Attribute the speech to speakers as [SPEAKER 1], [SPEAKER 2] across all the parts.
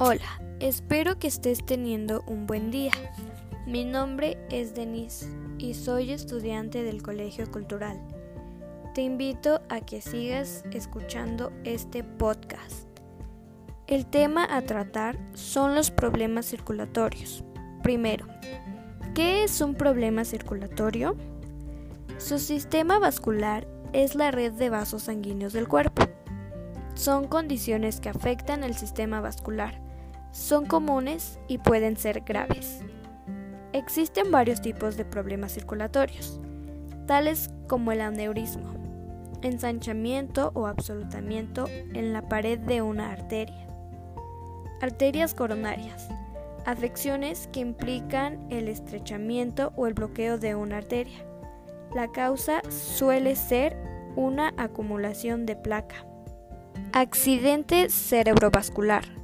[SPEAKER 1] Hola, espero que estés teniendo un buen día. Mi nombre es Denise y soy estudiante del Colegio Cultural. Te invito a que sigas escuchando este podcast. El tema a tratar son los problemas circulatorios. Primero, ¿qué es un problema circulatorio? Su sistema vascular es la red de vasos sanguíneos del cuerpo. Son condiciones que afectan el sistema vascular son comunes y pueden ser graves. Existen varios tipos de problemas circulatorios, tales como el aneurismo, ensanchamiento o absolutamiento en la pared de una arteria, arterias coronarias, afecciones que implican el estrechamiento o el bloqueo de una arteria. La causa suele ser una acumulación de placa. Accidente cerebrovascular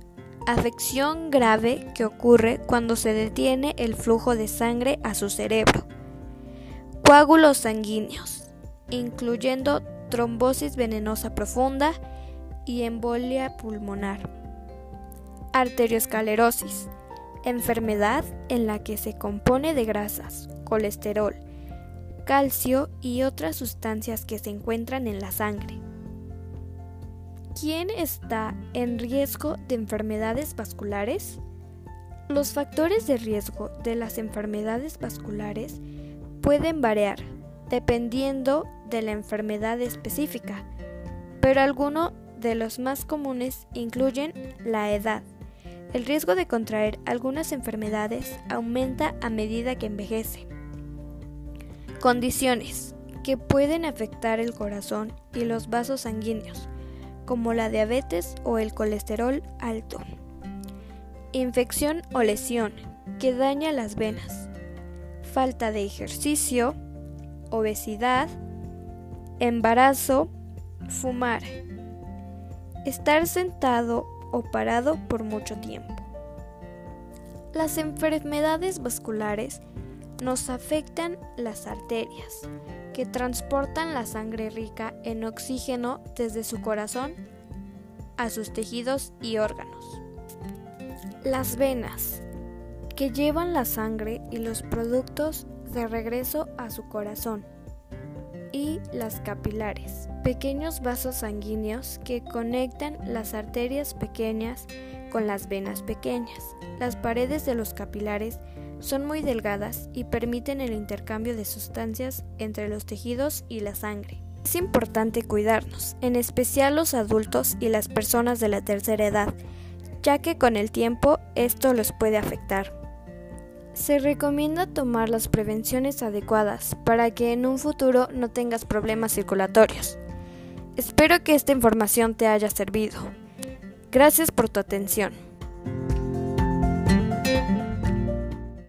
[SPEAKER 1] afección grave que ocurre cuando se detiene el flujo de sangre a su cerebro. Coágulos sanguíneos, incluyendo trombosis venenosa profunda y embolia pulmonar. Arteriosclerosis, enfermedad en la que se compone de grasas, colesterol, calcio y otras sustancias que se encuentran en la sangre. ¿Quién está en riesgo de enfermedades vasculares? Los factores de riesgo de las enfermedades vasculares pueden variar dependiendo de la enfermedad específica, pero algunos de los más comunes incluyen la edad. El riesgo de contraer algunas enfermedades aumenta a medida que envejece. Condiciones que pueden afectar el corazón y los vasos sanguíneos como la diabetes o el colesterol alto. Infección o lesión que daña las venas. Falta de ejercicio, obesidad, embarazo, fumar. Estar sentado o parado por mucho tiempo. Las enfermedades vasculares nos afectan las arterias, que transportan la sangre rica en oxígeno desde su corazón a sus tejidos y órganos. Las venas, que llevan la sangre y los productos de regreso a su corazón. Y las capilares, pequeños vasos sanguíneos que conectan las arterias pequeñas con las venas pequeñas. Las paredes de los capilares son muy delgadas y permiten el intercambio de sustancias entre los tejidos y la sangre. Es importante cuidarnos, en especial los adultos y las personas de la tercera edad, ya que con el tiempo esto los puede afectar. Se recomienda tomar las prevenciones adecuadas para que en un futuro no tengas problemas circulatorios. Espero que esta información te haya servido. Gracias por tu atención.